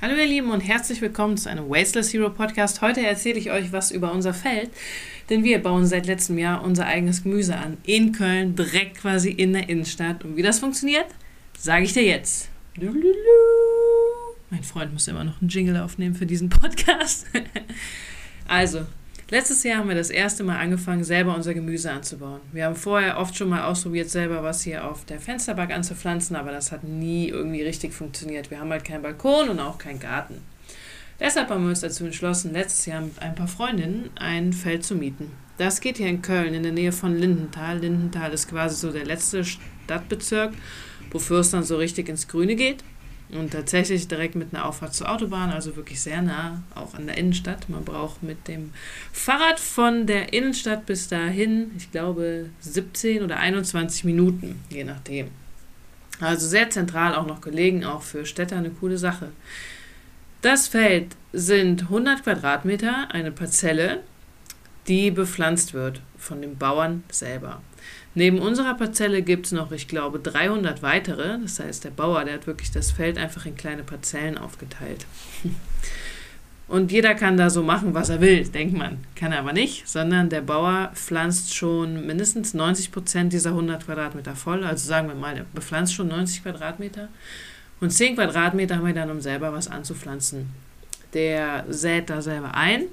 Hallo ihr Lieben und herzlich willkommen zu einem Wasteless Hero Podcast. Heute erzähle ich euch was über unser Feld, denn wir bauen seit letztem Jahr unser eigenes Gemüse an. In Köln, direkt quasi in der Innenstadt. Und wie das funktioniert, sage ich dir jetzt. Mein Freund muss immer noch einen Jingle aufnehmen für diesen Podcast. also, Letztes Jahr haben wir das erste Mal angefangen, selber unser Gemüse anzubauen. Wir haben vorher oft schon mal ausprobiert, selber was hier auf der Fensterbank anzupflanzen, aber das hat nie irgendwie richtig funktioniert. Wir haben halt keinen Balkon und auch keinen Garten. Deshalb haben wir uns dazu entschlossen, letztes Jahr mit ein paar Freundinnen ein Feld zu mieten. Das geht hier in Köln, in der Nähe von Lindenthal. Lindenthal ist quasi so der letzte Stadtbezirk, wofür es dann so richtig ins Grüne geht. Und tatsächlich direkt mit einer Auffahrt zur Autobahn, also wirklich sehr nah, auch an der Innenstadt. Man braucht mit dem Fahrrad von der Innenstadt bis dahin, ich glaube, 17 oder 21 Minuten, je nachdem. Also sehr zentral auch noch gelegen, auch für Städter eine coole Sache. Das Feld sind 100 Quadratmeter, eine Parzelle, die bepflanzt wird von dem Bauern selber. Neben unserer Parzelle gibt es noch, ich glaube, 300 weitere. Das heißt, der Bauer, der hat wirklich das Feld einfach in kleine Parzellen aufgeteilt. Und jeder kann da so machen, was er will, denkt man. Kann er aber nicht, sondern der Bauer pflanzt schon mindestens 90 Prozent dieser 100 Quadratmeter voll. Also sagen wir mal, der bepflanzt schon 90 Quadratmeter. Und 10 Quadratmeter haben wir dann, um selber was anzupflanzen. Der sät da selber ein.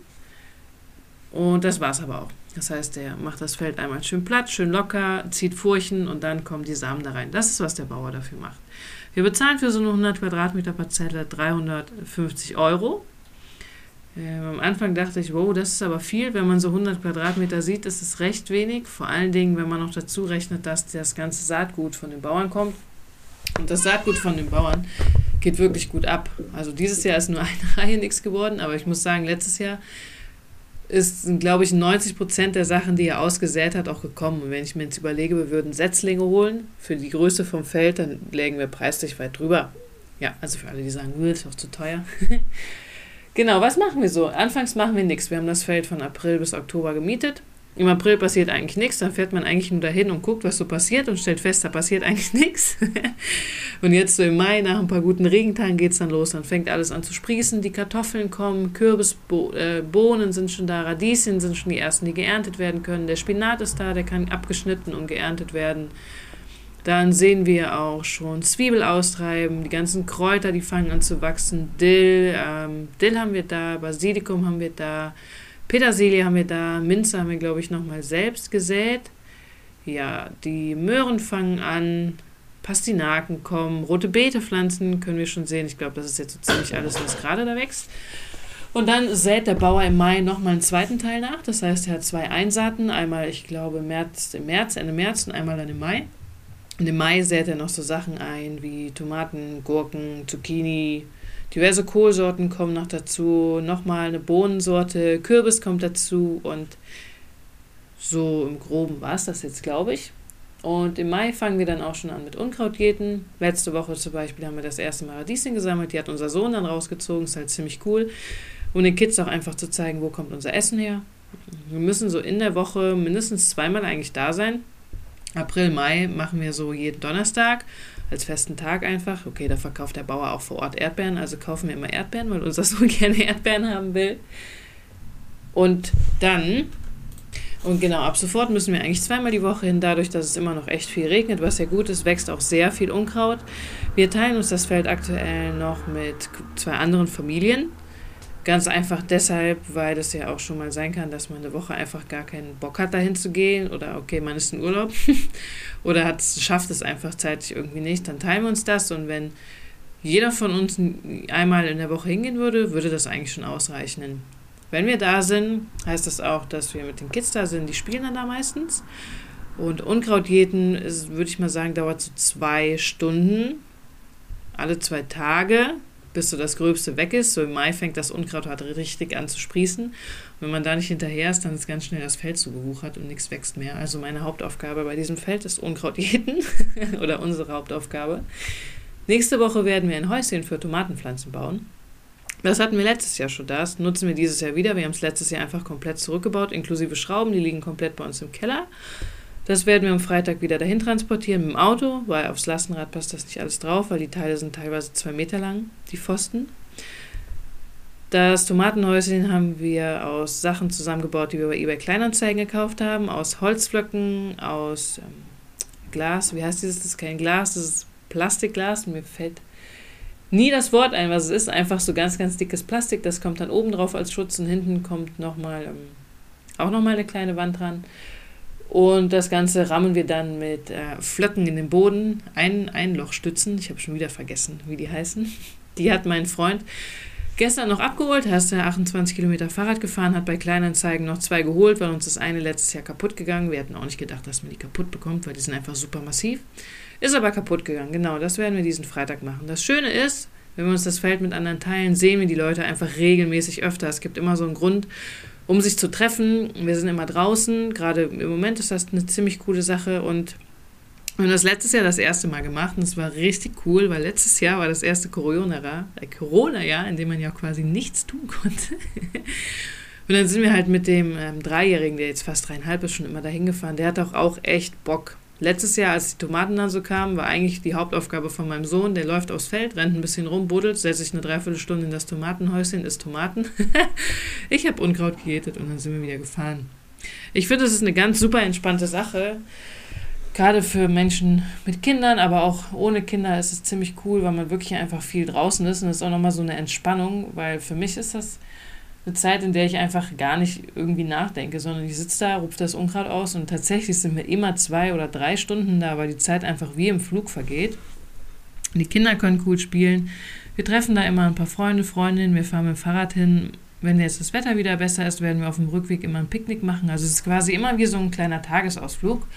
Und das war's aber auch. Das heißt, der macht das Feld einmal schön platt, schön locker, zieht Furchen und dann kommen die Samen da rein. Das ist, was der Bauer dafür macht. Wir bezahlen für so eine 100 Quadratmeter Parzelle 350 Euro. Ähm, am Anfang dachte ich, wow, das ist aber viel. Wenn man so 100 Quadratmeter sieht, ist es recht wenig. Vor allen Dingen, wenn man noch dazu rechnet, dass das ganze Saatgut von den Bauern kommt. Und das Saatgut von den Bauern geht wirklich gut ab. Also dieses Jahr ist nur eine Reihe nichts geworden, aber ich muss sagen, letztes Jahr ist, glaube ich, 90 Prozent der Sachen, die er ausgesät hat, auch gekommen. Und wenn ich mir jetzt überlege, wir würden Setzlinge holen für die Größe vom Feld, dann legen wir preislich weit drüber. Ja, also für alle, die sagen, das ist doch zu teuer. genau, was machen wir so? Anfangs machen wir nichts. Wir haben das Feld von April bis Oktober gemietet im April passiert eigentlich nichts, dann fährt man eigentlich nur dahin und guckt, was so passiert und stellt fest, da passiert eigentlich nichts. und jetzt so im Mai, nach ein paar guten Regentagen, geht es dann los. Dann fängt alles an zu sprießen, die Kartoffeln kommen, Kürbisbohnen äh, sind schon da, Radieschen sind schon die ersten, die geerntet werden können. Der Spinat ist da, der kann abgeschnitten und geerntet werden. Dann sehen wir auch schon Zwiebel austreiben, die ganzen Kräuter, die fangen an zu wachsen. Dill, ähm, Dill haben wir da, Basilikum haben wir da. Petersilie haben wir da, Minze haben wir, glaube ich, nochmal selbst gesät. Ja, die Möhren fangen an, Pastinaken kommen, rote Beetepflanzen können wir schon sehen. Ich glaube, das ist jetzt so ziemlich alles, was gerade da wächst. Und dann sät der Bauer im Mai nochmal einen zweiten Teil nach. Das heißt, er hat zwei Einsaaten. Einmal, ich glaube, März, im März, Ende März und einmal dann im Mai. Und im Mai sät er noch so Sachen ein wie Tomaten, Gurken, Zucchini, Diverse Kohlsorten kommen noch dazu, nochmal eine Bohnensorte, Kürbis kommt dazu und so im Groben war es das jetzt, glaube ich. Und im Mai fangen wir dann auch schon an mit Unkrautjäten. Letzte Woche zum Beispiel haben wir das erste Mal Radieschen gesammelt. Die hat unser Sohn dann rausgezogen. Ist halt ziemlich cool. Um den Kids auch einfach zu zeigen, wo kommt unser Essen her. Wir müssen so in der Woche mindestens zweimal eigentlich da sein. April, Mai machen wir so jeden Donnerstag als festen Tag einfach. Okay, da verkauft der Bauer auch vor Ort Erdbeeren, also kaufen wir immer Erdbeeren, weil unser Sohn gerne Erdbeeren haben will. Und dann, und genau, ab sofort müssen wir eigentlich zweimal die Woche hin, dadurch, dass es immer noch echt viel regnet, was ja gut ist, wächst auch sehr viel Unkraut. Wir teilen uns das Feld aktuell noch mit zwei anderen Familien. Ganz einfach deshalb, weil das ja auch schon mal sein kann, dass man eine Woche einfach gar keinen Bock hat, dahin zu gehen oder okay, man ist in Urlaub oder hat, schafft es einfach zeitlich irgendwie nicht, dann teilen wir uns das und wenn jeder von uns einmal in der Woche hingehen würde, würde das eigentlich schon ausreichen. Wenn wir da sind, heißt das auch, dass wir mit den Kids da sind, die spielen dann da meistens. Und Unkrautjäten, würde ich mal sagen, dauert so zwei Stunden, alle zwei Tage bis so das Gröbste weg ist. So im Mai fängt das Unkraut halt richtig an zu sprießen. Und wenn man da nicht hinterher ist, dann ist ganz schnell das Feld zugewuchert und nichts wächst mehr. Also meine Hauptaufgabe bei diesem Feld ist Unkraut jäten oder unsere Hauptaufgabe. Nächste Woche werden wir ein Häuschen für Tomatenpflanzen bauen. Das hatten wir letztes Jahr schon das, nutzen wir dieses Jahr wieder. Wir haben es letztes Jahr einfach komplett zurückgebaut, inklusive Schrauben, die liegen komplett bei uns im Keller. Das werden wir am Freitag wieder dahin transportieren mit dem Auto, weil aufs Lastenrad passt das nicht alles drauf, weil die Teile sind teilweise zwei Meter lang, die Pfosten. Das Tomatenhäuschen haben wir aus Sachen zusammengebaut, die wir bei eBay Kleinanzeigen gekauft haben, aus Holzflöcken, aus ähm, Glas. Wie heißt dieses? Das ist kein Glas, das ist Plastikglas. Mir fällt nie das Wort ein, was es ist. Einfach so ganz, ganz dickes Plastik. Das kommt dann oben drauf als Schutz und hinten kommt nochmal ähm, auch nochmal eine kleine Wand dran. Und das Ganze rammen wir dann mit äh, Flöcken in den Boden, ein Einlochstützen. Ich habe schon wieder vergessen, wie die heißen. Die hat mein Freund gestern noch abgeholt. Er ist 28 Kilometer Fahrrad gefahren, hat bei Kleinanzeigen noch zwei geholt, weil uns das eine letztes Jahr kaputt gegangen. Wir hatten auch nicht gedacht, dass man die kaputt bekommt, weil die sind einfach super massiv. Ist aber kaputt gegangen. Genau, das werden wir diesen Freitag machen. Das Schöne ist, wenn wir uns das Feld mit anderen teilen, sehen wir die Leute einfach regelmäßig öfter. Es gibt immer so einen Grund, um sich zu treffen. Wir sind immer draußen. Gerade im Moment ist das eine ziemlich coole Sache und wir haben das letztes Jahr das erste Mal gemacht und es war richtig cool, weil letztes Jahr war das erste Corona-Jahr, äh, Corona-Jahr, in dem man ja quasi nichts tun konnte. Und dann sind wir halt mit dem ähm, Dreijährigen, der jetzt fast dreieinhalb ist, schon immer dahin gefahren. Der hat auch, auch echt Bock. Letztes Jahr, als die Tomaten dann so kamen, war eigentlich die Hauptaufgabe von meinem Sohn. Der läuft aufs Feld, rennt ein bisschen rum, buddelt, setzt sich eine Dreiviertelstunde in das Tomatenhäuschen, isst Tomaten. ich habe Unkraut gejätet und dann sind wir wieder gefahren. Ich finde, das ist eine ganz super entspannte Sache. Gerade für Menschen mit Kindern, aber auch ohne Kinder ist es ziemlich cool, weil man wirklich einfach viel draußen ist und es ist auch nochmal so eine Entspannung, weil für mich ist das eine Zeit, in der ich einfach gar nicht irgendwie nachdenke, sondern ich sitze da, rufe das Unkraut aus und tatsächlich sind wir immer zwei oder drei Stunden da, weil die Zeit einfach wie im Flug vergeht. Die Kinder können cool spielen. Wir treffen da immer ein paar Freunde, Freundinnen, wir fahren mit dem Fahrrad hin. Wenn jetzt das Wetter wieder besser ist, werden wir auf dem Rückweg immer ein Picknick machen. Also es ist quasi immer wie so ein kleiner Tagesausflug.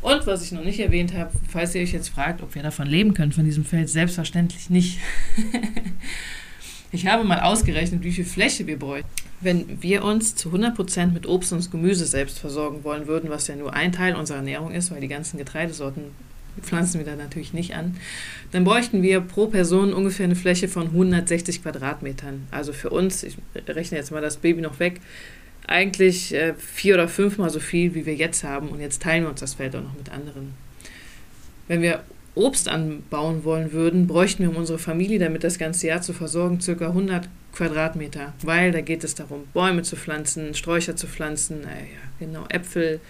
Und was ich noch nicht erwähnt habe, falls ihr euch jetzt fragt, ob wir davon leben können, von diesem Feld, selbstverständlich nicht. Ich habe mal ausgerechnet, wie viel Fläche wir bräuchten. Wenn wir uns zu 100% mit Obst und Gemüse selbst versorgen wollen würden, was ja nur ein Teil unserer Ernährung ist, weil die ganzen Getreidesorten pflanzen wir da natürlich nicht an, dann bräuchten wir pro Person ungefähr eine Fläche von 160 Quadratmetern. Also für uns, ich rechne jetzt mal das Baby noch weg, eigentlich äh, vier oder fünfmal so viel, wie wir jetzt haben. Und jetzt teilen wir uns das Feld auch noch mit anderen. Wenn wir Obst anbauen wollen würden, bräuchten wir, um unsere Familie damit das ganze Jahr zu versorgen, ca. 100 Quadratmeter, weil da geht es darum, Bäume zu pflanzen, Sträucher zu pflanzen, naja, genau, Äpfel,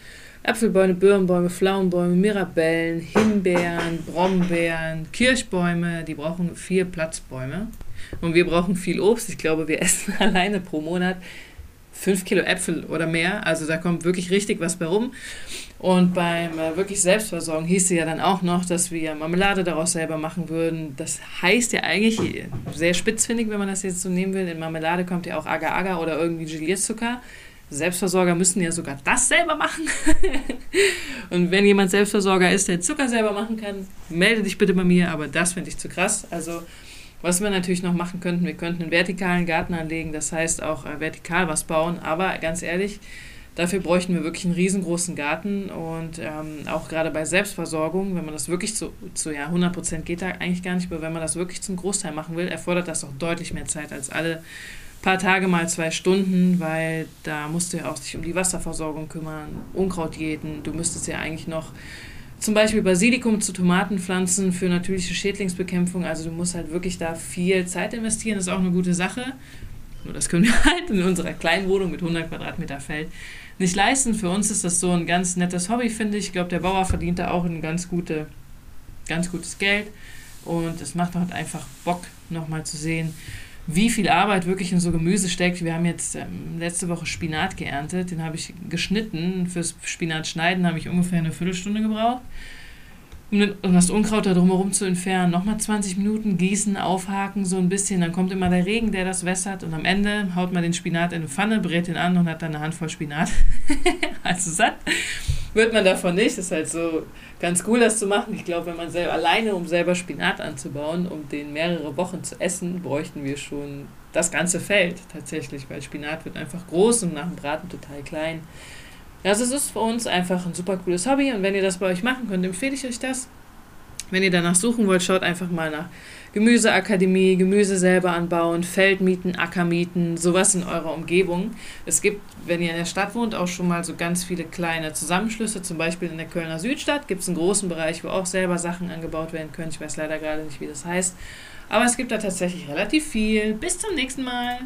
Äpfelbäume, Birnbäume, Pflaumenbäume, Mirabellen, Himbeeren, Brombeeren, Kirschbäume, die brauchen vier Platzbäume. Und wir brauchen viel Obst. Ich glaube, wir essen alleine pro Monat fünf Kilo Äpfel oder mehr. Also da kommt wirklich richtig was bei rum. Und beim äh, wirklich Selbstversorgen hieß es ja dann auch noch, dass wir Marmelade daraus selber machen würden. Das heißt ja eigentlich, sehr spitzfindig, wenn man das jetzt so nehmen will, in Marmelade kommt ja auch Agar-Agar oder irgendwie Gelierzucker. Selbstversorger müssen ja sogar das selber machen. und wenn jemand Selbstversorger ist, der Zucker selber machen kann, melde dich bitte bei mir, aber das finde ich zu krass. Also was wir natürlich noch machen könnten, wir könnten einen vertikalen Garten anlegen, das heißt auch äh, vertikal was bauen, aber ganz ehrlich, dafür bräuchten wir wirklich einen riesengroßen Garten. Und ähm, auch gerade bei Selbstversorgung, wenn man das wirklich zu, zu ja, 100% geht da eigentlich gar nicht, aber wenn man das wirklich zum Großteil machen will, erfordert das auch deutlich mehr Zeit als alle paar Tage mal zwei Stunden, weil da musst du ja auch sich um die Wasserversorgung kümmern, Unkraut jäten, du müsstest ja eigentlich noch zum Beispiel Basilikum zu Tomatenpflanzen für natürliche Schädlingsbekämpfung. Also du musst halt wirklich da viel Zeit investieren. Das ist auch eine gute Sache. Nur das können wir halt in unserer kleinen Wohnung mit 100 Quadratmeter Feld nicht leisten. Für uns ist das so ein ganz nettes Hobby, finde ich. Ich glaube, der Bauer verdient da auch ein ganz, gute, ganz gutes Geld. Und es macht halt einfach Bock, nochmal zu sehen, wie viel Arbeit wirklich in so Gemüse steckt. Wir haben jetzt ähm, letzte Woche Spinat geerntet, den habe ich geschnitten. Fürs Spinat schneiden habe ich ungefähr eine Viertelstunde gebraucht. Um das Unkraut da drumherum zu entfernen, nochmal 20 Minuten gießen, aufhaken, so ein bisschen. Dann kommt immer der Regen, der das wässert. Und am Ende haut man den Spinat in eine Pfanne, brät ihn an und hat dann eine Handvoll Spinat. also satt wird man davon nicht. Das ist halt so ganz cool, das zu machen. Ich glaube, wenn man selber alleine, um selber Spinat anzubauen, um den mehrere Wochen zu essen, bräuchten wir schon das ganze Feld tatsächlich, weil Spinat wird einfach groß und nach dem Braten total klein. Also es ist für uns einfach ein super cooles Hobby und wenn ihr das bei euch machen könnt, empfehle ich euch das. Wenn ihr danach suchen wollt, schaut einfach mal nach Gemüseakademie, Gemüse selber anbauen, Feldmieten, Ackermieten, sowas in eurer Umgebung. Es gibt, wenn ihr in der Stadt wohnt, auch schon mal so ganz viele kleine Zusammenschlüsse. Zum Beispiel in der Kölner Südstadt gibt es einen großen Bereich, wo auch selber Sachen angebaut werden können. Ich weiß leider gerade nicht, wie das heißt. Aber es gibt da tatsächlich relativ viel. Bis zum nächsten Mal.